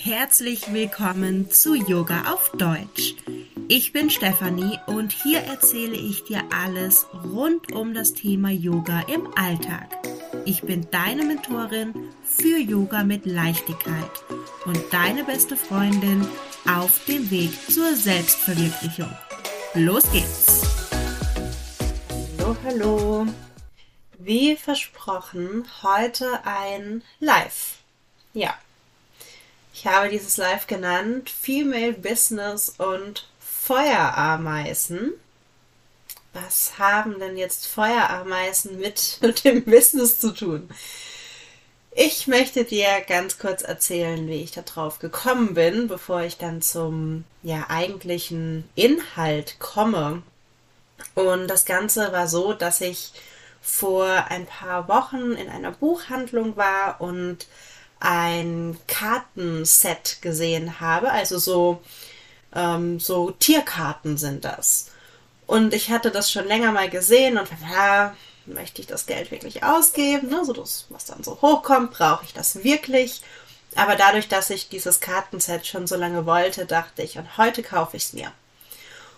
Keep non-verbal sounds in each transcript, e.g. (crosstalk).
Herzlich willkommen zu Yoga auf Deutsch. Ich bin Stefanie und hier erzähle ich dir alles rund um das Thema Yoga im Alltag. Ich bin deine Mentorin für Yoga mit Leichtigkeit und deine beste Freundin auf dem Weg zur Selbstverwirklichung. Los geht's! Hallo, hallo! Wie versprochen, heute ein Live. Ja, ich habe dieses Live genannt Female Business und Feuerameisen. Was haben denn jetzt Feuerameisen (laughs) mit dem Business zu tun? Ich möchte dir ganz kurz erzählen, wie ich da drauf gekommen bin, bevor ich dann zum ja eigentlichen Inhalt komme. Und das Ganze war so, dass ich vor ein paar Wochen in einer Buchhandlung war und ein Kartenset gesehen habe. Also so, ähm, so Tierkarten sind das. Und ich hatte das schon länger mal gesehen und ja, möchte ich das Geld wirklich ausgeben? Ne? So das, was dann so hochkommt, brauche ich das wirklich? Aber dadurch, dass ich dieses Kartenset schon so lange wollte, dachte ich, und heute kaufe ich es mir.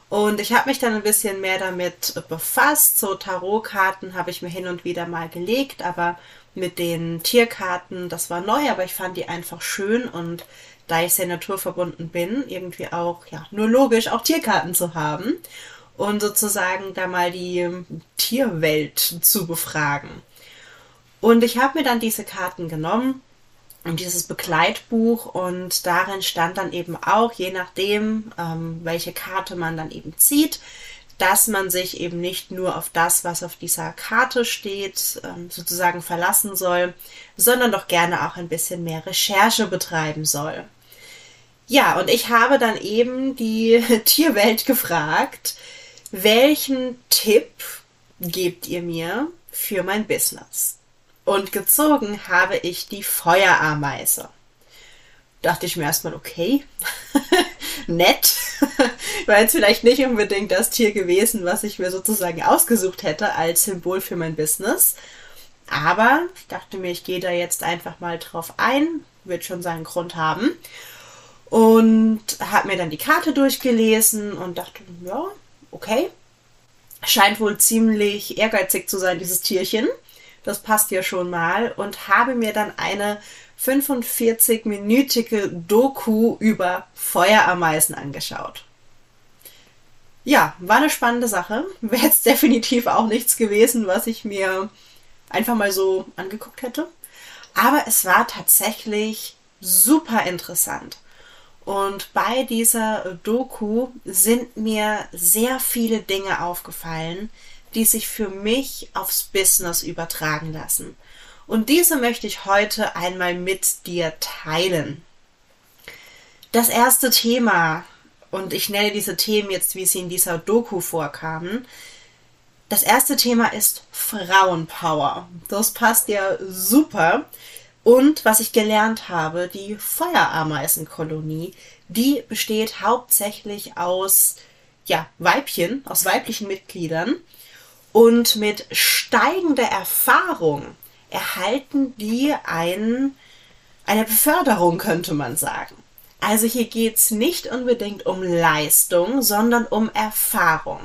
Und ich habe mich dann ein bisschen mehr damit befasst. So Tarotkarten habe ich mir hin und wieder mal gelegt, aber mit den Tierkarten, das war neu, aber ich fand die einfach schön und da ich sehr naturverbunden bin, irgendwie auch, ja, nur logisch auch Tierkarten zu haben und sozusagen da mal die Tierwelt zu befragen. Und ich habe mir dann diese Karten genommen und dieses Begleitbuch und darin stand dann eben auch, je nachdem, ähm, welche Karte man dann eben zieht, dass man sich eben nicht nur auf das, was auf dieser Karte steht, ähm, sozusagen verlassen soll, sondern doch gerne auch ein bisschen mehr Recherche betreiben soll. Ja, und ich habe dann eben die (laughs) Tierwelt gefragt, welchen Tipp gebt ihr mir für mein Business? Und gezogen habe ich die Feuerameise. Dachte ich mir erstmal, okay, (laughs) nett. (laughs) War jetzt vielleicht nicht unbedingt das Tier gewesen, was ich mir sozusagen ausgesucht hätte als Symbol für mein Business. Aber ich dachte mir, ich gehe da jetzt einfach mal drauf ein. Wird schon seinen Grund haben. Und habe mir dann die Karte durchgelesen und dachte, ja, okay. Scheint wohl ziemlich ehrgeizig zu sein, dieses Tierchen. Das passt ja schon mal. Und habe mir dann eine 45-minütige Doku über Feuerameisen angeschaut. Ja, war eine spannende Sache. (laughs) Wäre jetzt definitiv auch nichts gewesen, was ich mir einfach mal so angeguckt hätte. Aber es war tatsächlich super interessant. Und bei dieser Doku sind mir sehr viele Dinge aufgefallen, die sich für mich aufs Business übertragen lassen. Und diese möchte ich heute einmal mit dir teilen. Das erste Thema, und ich nenne diese Themen jetzt, wie sie in dieser Doku vorkamen. Das erste Thema ist Frauenpower. Das passt ja super. Und was ich gelernt habe, die Feuerameisenkolonie, die besteht hauptsächlich aus ja, Weibchen, aus weiblichen Mitgliedern. Und mit steigender Erfahrung erhalten die ein, eine Beförderung, könnte man sagen. Also hier geht's nicht unbedingt um Leistung, sondern um Erfahrung.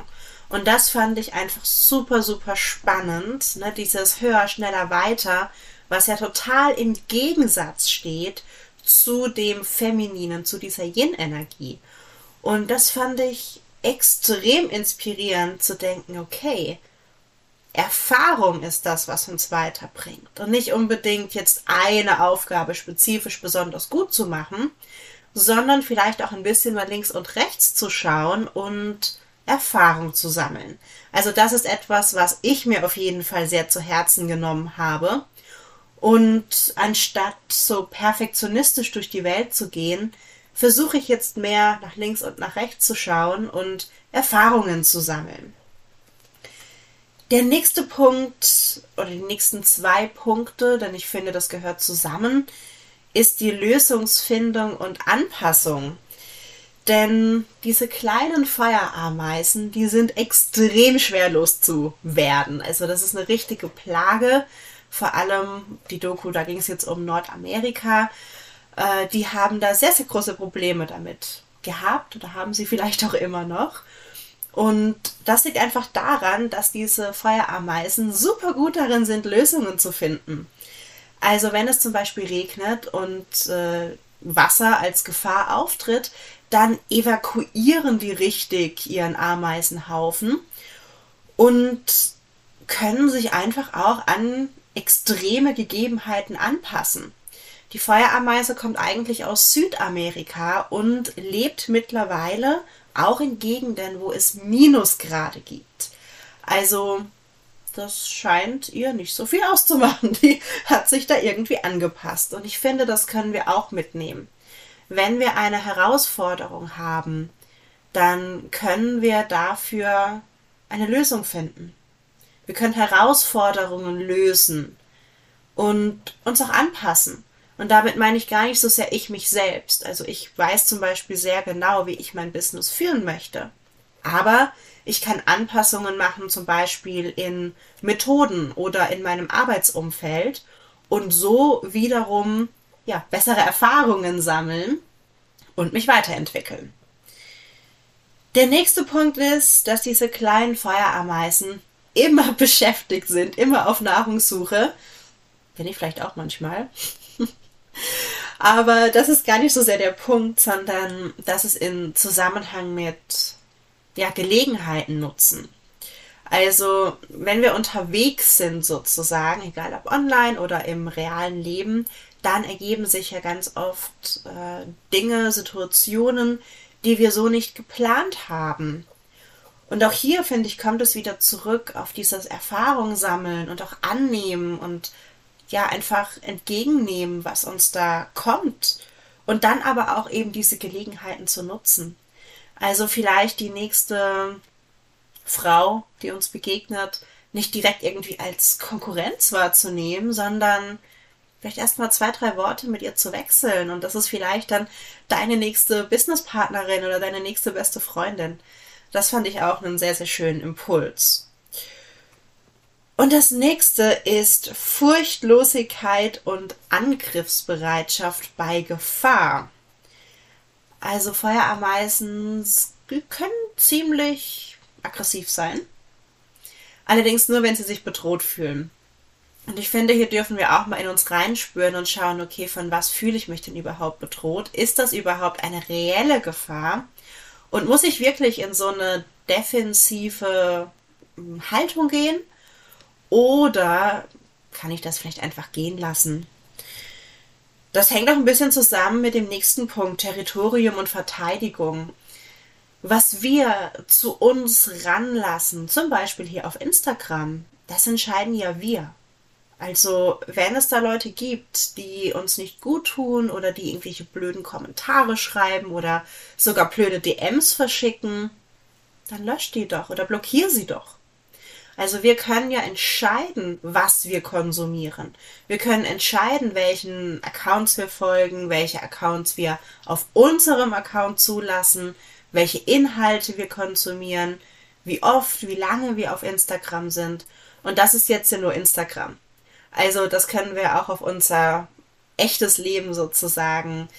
Und das fand ich einfach super, super spannend. Ne? Dieses höher, schneller, weiter, was ja total im Gegensatz steht zu dem Femininen, zu dieser Yin-Energie. Und das fand ich extrem inspirierend zu denken, okay, Erfahrung ist das, was uns weiterbringt. Und nicht unbedingt jetzt eine Aufgabe spezifisch besonders gut zu machen, sondern vielleicht auch ein bisschen mal links und rechts zu schauen und Erfahrung zu sammeln. Also das ist etwas, was ich mir auf jeden Fall sehr zu Herzen genommen habe. Und anstatt so perfektionistisch durch die Welt zu gehen, versuche ich jetzt mehr nach links und nach rechts zu schauen und Erfahrungen zu sammeln. Der nächste Punkt oder die nächsten zwei Punkte, denn ich finde, das gehört zusammen, ist die Lösungsfindung und Anpassung. Denn diese kleinen Feuerameisen, die sind extrem schwer loszuwerden. Also das ist eine richtige Plage. Vor allem die Doku, da ging es jetzt um Nordamerika. äh, die haben da sehr, sehr große Probleme damit gehabt oder haben sie vielleicht auch immer noch. Und das liegt einfach daran, dass diese Feuerameisen super gut darin sind, Lösungen zu finden. Also wenn es zum Beispiel regnet und äh, Wasser als Gefahr auftritt, dann evakuieren die richtig ihren Ameisenhaufen und können sich einfach auch an extreme Gegebenheiten anpassen. Die Feuerameise kommt eigentlich aus Südamerika und lebt mittlerweile auch in Gegenden, wo es Minusgrade gibt. Also das scheint ihr nicht so viel auszumachen. Die hat sich da irgendwie angepasst. Und ich finde, das können wir auch mitnehmen. Wenn wir eine Herausforderung haben, dann können wir dafür eine Lösung finden. Wir können Herausforderungen lösen und uns auch anpassen. Und damit meine ich gar nicht so sehr ich mich selbst. Also ich weiß zum Beispiel sehr genau, wie ich mein Business führen möchte. Aber ich kann Anpassungen machen, zum Beispiel in Methoden oder in meinem Arbeitsumfeld und so wiederum ja, bessere Erfahrungen sammeln und mich weiterentwickeln. Der nächste Punkt ist, dass diese kleinen Feuerameisen immer (laughs) beschäftigt sind, immer auf Nahrungssuche. Bin ich vielleicht auch manchmal. Aber das ist gar nicht so sehr der Punkt, sondern dass es in Zusammenhang mit ja, Gelegenheiten nutzen. Also, wenn wir unterwegs sind sozusagen, egal ob online oder im realen Leben, dann ergeben sich ja ganz oft äh, Dinge, Situationen, die wir so nicht geplant haben. Und auch hier, finde ich, kommt es wieder zurück auf dieses Erfahrung sammeln und auch annehmen und ja, einfach entgegennehmen, was uns da kommt. Und dann aber auch eben diese Gelegenheiten zu nutzen. Also vielleicht die nächste Frau, die uns begegnet, nicht direkt irgendwie als Konkurrenz wahrzunehmen, sondern vielleicht erstmal zwei, drei Worte mit ihr zu wechseln. Und das ist vielleicht dann deine nächste Businesspartnerin oder deine nächste beste Freundin. Das fand ich auch einen sehr, sehr schönen Impuls. Und das nächste ist Furchtlosigkeit und Angriffsbereitschaft bei Gefahr. Also Feuerameisen können ziemlich aggressiv sein. Allerdings nur, wenn sie sich bedroht fühlen. Und ich finde, hier dürfen wir auch mal in uns reinspüren und schauen, okay, von was fühle ich mich denn überhaupt bedroht? Ist das überhaupt eine reelle Gefahr? Und muss ich wirklich in so eine defensive hm, Haltung gehen? Oder kann ich das vielleicht einfach gehen lassen? Das hängt auch ein bisschen zusammen mit dem nächsten Punkt, Territorium und Verteidigung. Was wir zu uns ranlassen, zum Beispiel hier auf Instagram, das entscheiden ja wir. Also, wenn es da Leute gibt, die uns nicht gut tun oder die irgendwelche blöden Kommentare schreiben oder sogar blöde DMs verschicken, dann löscht die doch oder blockier sie doch. Also wir können ja entscheiden, was wir konsumieren. Wir können entscheiden, welchen Accounts wir folgen, welche Accounts wir auf unserem Account zulassen, welche Inhalte wir konsumieren, wie oft, wie lange wir auf Instagram sind. Und das ist jetzt ja nur Instagram. Also das können wir auch auf unser echtes Leben sozusagen,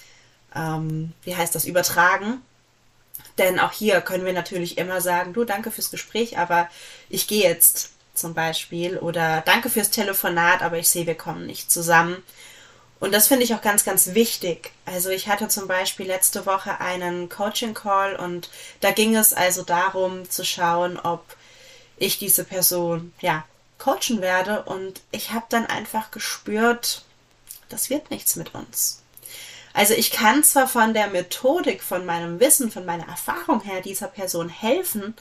ähm, wie heißt das, übertragen. Denn auch hier können wir natürlich immer sagen, du, danke fürs Gespräch, aber ich gehe jetzt zum Beispiel. Oder danke fürs Telefonat, aber ich sehe, wir kommen nicht zusammen. Und das finde ich auch ganz, ganz wichtig. Also ich hatte zum Beispiel letzte Woche einen Coaching-Call und da ging es also darum zu schauen, ob ich diese Person, ja, coachen werde. Und ich habe dann einfach gespürt, das wird nichts mit uns. Also ich kann zwar von der Methodik, von meinem Wissen, von meiner Erfahrung her dieser Person helfen,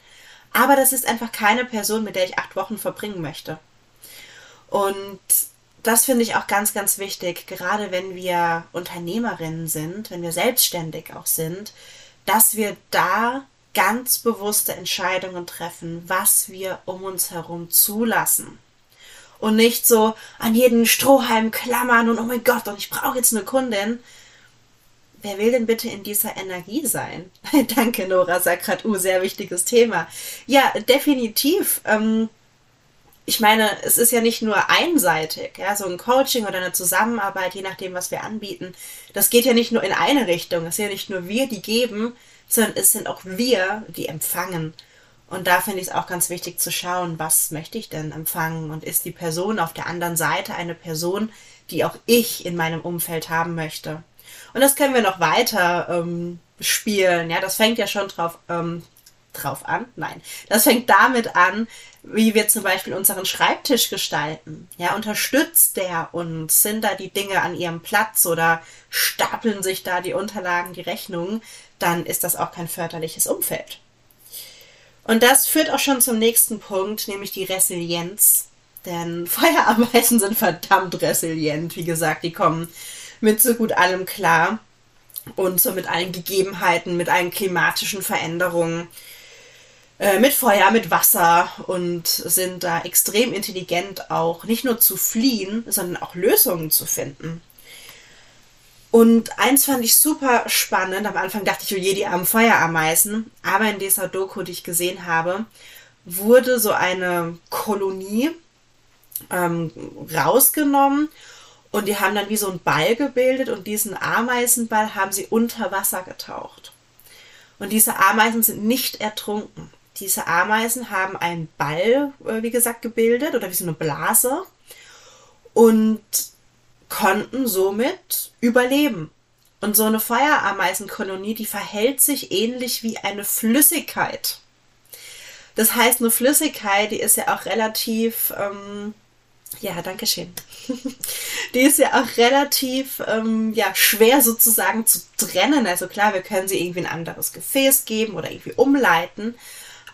aber das ist einfach keine Person, mit der ich acht Wochen verbringen möchte. Und das finde ich auch ganz, ganz wichtig, gerade wenn wir Unternehmerinnen sind, wenn wir selbstständig auch sind, dass wir da ganz bewusste Entscheidungen treffen, was wir um uns herum zulassen. Und nicht so an jeden Strohhalm klammern und oh mein Gott, und ich brauche jetzt eine Kundin, Wer will denn bitte in dieser Energie sein? (laughs) Danke, Nora, sagt gerade, uh, sehr wichtiges Thema. Ja, definitiv. Ähm, ich meine, es ist ja nicht nur einseitig, ja, so ein Coaching oder eine Zusammenarbeit, je nachdem, was wir anbieten. Das geht ja nicht nur in eine Richtung. Es sind ja nicht nur wir, die geben, sondern es sind auch wir, die empfangen. Und da finde ich es auch ganz wichtig zu schauen, was möchte ich denn empfangen und ist die Person auf der anderen Seite eine Person, die auch ich in meinem Umfeld haben möchte. Und das können wir noch weiter ähm, spielen. Ja, das fängt ja schon drauf, ähm, drauf an. Nein, das fängt damit an, wie wir zum Beispiel unseren Schreibtisch gestalten. Ja, unterstützt der uns? Sind da die Dinge an ihrem Platz oder stapeln sich da die Unterlagen, die Rechnungen? Dann ist das auch kein förderliches Umfeld. Und das führt auch schon zum nächsten Punkt, nämlich die Resilienz. Denn (laughs) Feuerameisen sind verdammt resilient. Wie gesagt, die kommen mit so gut allem klar und so mit allen Gegebenheiten, mit allen klimatischen Veränderungen. Äh, mit Feuer, mit Wasser und sind da extrem intelligent auch nicht nur zu fliehen, sondern auch Lösungen zu finden. Und eins fand ich super spannend. Am Anfang dachte ich, oh je, die armen Feuerameisen. Aber in dieser Doku, die ich gesehen habe, wurde so eine Kolonie ähm, rausgenommen und die haben dann wie so einen Ball gebildet und diesen Ameisenball haben sie unter Wasser getaucht. Und diese Ameisen sind nicht ertrunken. Diese Ameisen haben einen Ball, äh, wie gesagt, gebildet oder wie so eine Blase und konnten somit überleben. Und so eine Feuerameisenkolonie, die verhält sich ähnlich wie eine Flüssigkeit. Das heißt, eine Flüssigkeit, die ist ja auch relativ, ähm, ja, danke schön. (laughs) die ist ja auch relativ ähm, ja, schwer sozusagen zu trennen. Also klar, wir können sie irgendwie ein anderes Gefäß geben oder irgendwie umleiten.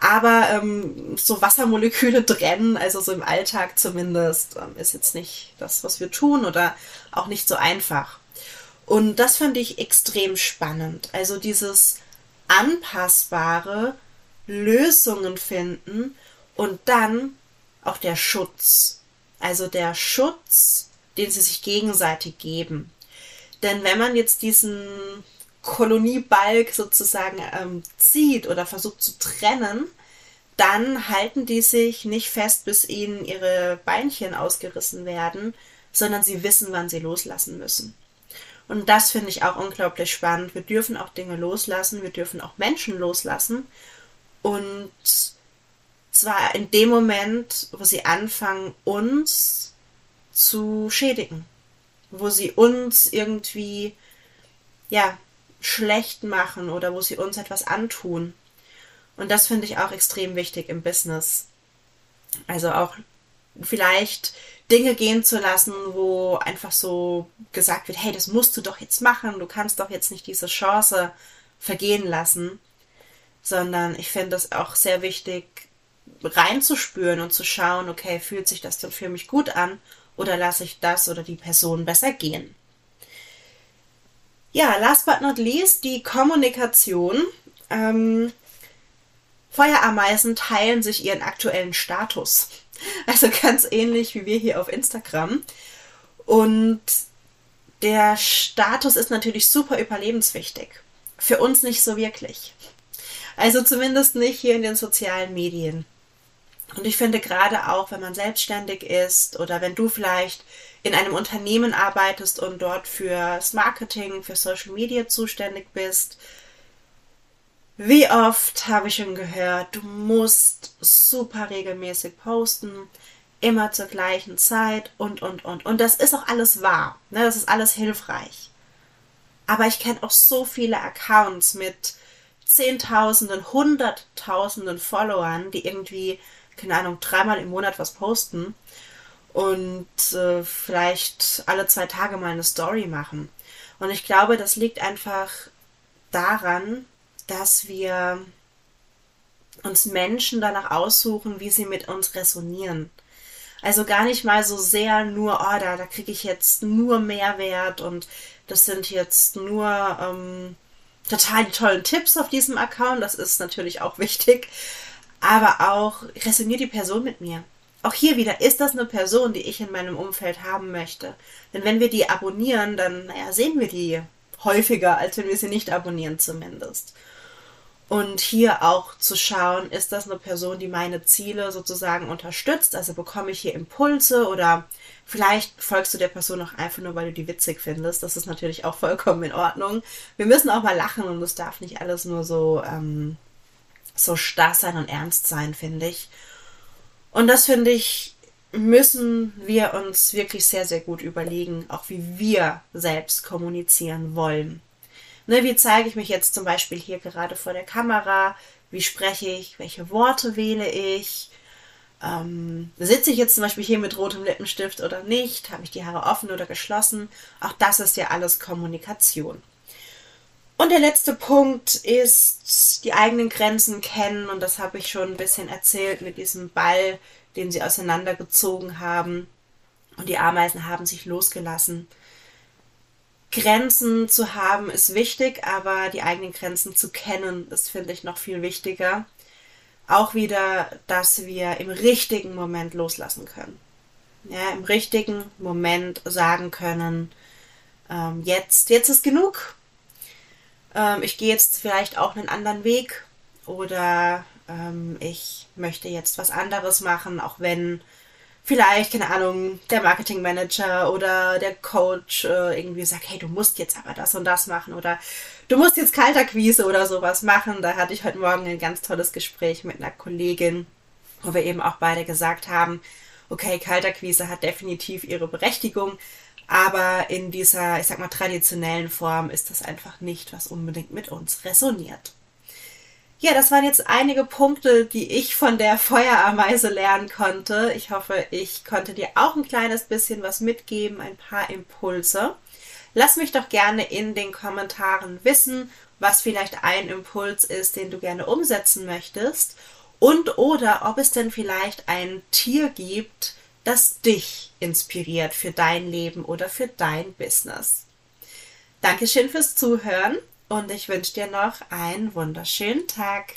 Aber ähm, so Wassermoleküle trennen, also so im Alltag zumindest, ähm, ist jetzt nicht das, was wir tun oder auch nicht so einfach. Und das fand ich extrem spannend. Also dieses anpassbare Lösungen finden und dann auch der Schutz. Also der Schutz, den sie sich gegenseitig geben. Denn wenn man jetzt diesen Koloniebalg sozusagen ähm, zieht oder versucht zu trennen, dann halten die sich nicht fest, bis ihnen ihre Beinchen ausgerissen werden, sondern sie wissen, wann sie loslassen müssen. Und das finde ich auch unglaublich spannend. Wir dürfen auch Dinge loslassen, wir dürfen auch Menschen loslassen. Und zwar in dem Moment, wo sie anfangen, uns zu schädigen. Wo sie uns irgendwie, ja, schlecht machen oder wo sie uns etwas antun. Und das finde ich auch extrem wichtig im Business. Also auch vielleicht Dinge gehen zu lassen, wo einfach so gesagt wird, hey, das musst du doch jetzt machen, du kannst doch jetzt nicht diese Chance vergehen lassen, sondern ich finde es auch sehr wichtig, reinzuspüren und zu schauen, okay, fühlt sich das denn für mich gut an oder lasse ich das oder die Person besser gehen. Ja, last but not least die Kommunikation. Ähm, Feuerameisen teilen sich ihren aktuellen Status. (laughs) Also ganz ähnlich wie wir hier auf Instagram. Und der Status ist natürlich super überlebenswichtig. Für uns nicht so wirklich. Also zumindest nicht hier in den sozialen Medien. Und ich finde gerade auch, wenn man selbstständig ist oder wenn du vielleicht in einem Unternehmen arbeitest und dort fürs Marketing, für Social Media zuständig bist, wie oft habe ich schon gehört, du musst super regelmäßig posten, immer zur gleichen Zeit und, und, und. Und das ist auch alles wahr. Ne? Das ist alles hilfreich. Aber ich kenne auch so viele Accounts mit Zehntausenden, Hunderttausenden Followern, die irgendwie, keine Ahnung, dreimal im Monat was posten und äh, vielleicht alle zwei Tage mal eine Story machen. Und ich glaube, das liegt einfach daran, dass wir uns Menschen danach aussuchen, wie sie mit uns resonieren. Also gar nicht mal so sehr nur, oh, da, da kriege ich jetzt nur Mehrwert und das sind jetzt nur ähm, total die tollen Tipps auf diesem Account. Das ist natürlich auch (laughs) wichtig. Aber auch resoniert die Person mit mir. Auch hier wieder, ist das eine Person, die ich in meinem Umfeld haben möchte? Denn wenn wir die abonnieren, dann naja, sehen wir die häufiger, als wenn wir sie nicht abonnieren zumindest. Und hier auch zu schauen, ist das eine Person, die meine Ziele sozusagen unterstützt? Also bekomme ich hier Impulse oder vielleicht folgst du der Person auch einfach nur, weil du die witzig findest. Das ist natürlich auch vollkommen in Ordnung. Wir müssen auch mal lachen und es darf nicht alles nur so, ähm, so starr sein und ernst sein, finde ich. Und das finde ich, müssen wir uns wirklich sehr, sehr gut überlegen, auch wie wir selbst kommunizieren wollen. Ne, wie zeige ich mich jetzt zum Beispiel hier gerade vor der Kamera? Wie spreche ich? Welche Worte wähle ich? Ähm, sitze ich jetzt zum Beispiel hier mit rotem Lippenstift oder nicht? Habe ich die Haare offen oder geschlossen? Auch das ist ja alles Kommunikation. Und der letzte Punkt ist die eigenen Grenzen kennen. Und das habe ich schon ein bisschen erzählt mit diesem Ball, den sie auseinandergezogen haben. Und die Ameisen haben sich losgelassen. Grenzen zu haben ist wichtig, aber die eigenen Grenzen zu kennen ist, finde ich, noch viel wichtiger. Auch wieder, dass wir im richtigen Moment loslassen können. Ja, im richtigen Moment sagen können, ähm, jetzt, jetzt ist genug. Ähm, ich gehe jetzt vielleicht auch einen anderen Weg oder ähm, ich möchte jetzt was anderes machen, auch wenn vielleicht, keine Ahnung, der Marketingmanager oder der Coach äh, irgendwie sagt, hey, du musst jetzt aber das und das machen oder du musst jetzt Kalterquise oder sowas machen. Da hatte ich heute Morgen ein ganz tolles Gespräch mit einer Kollegin, wo wir eben auch beide gesagt haben, okay, Kalterquise hat definitiv ihre Berechtigung, aber in dieser, ich sag mal, traditionellen Form ist das einfach nicht, was unbedingt mit uns resoniert. Ja, das waren jetzt einige Punkte, die ich von der Feuerameise lernen konnte. Ich hoffe, ich konnte dir auch ein kleines bisschen was mitgeben, ein paar Impulse. Lass mich doch gerne in den Kommentaren wissen, was vielleicht ein Impuls ist, den du gerne umsetzen möchtest und oder ob es denn vielleicht ein Tier gibt, das dich inspiriert für dein Leben oder für dein Business. Dankeschön fürs Zuhören und ich wünsche dir noch einen wunderschönen Tag.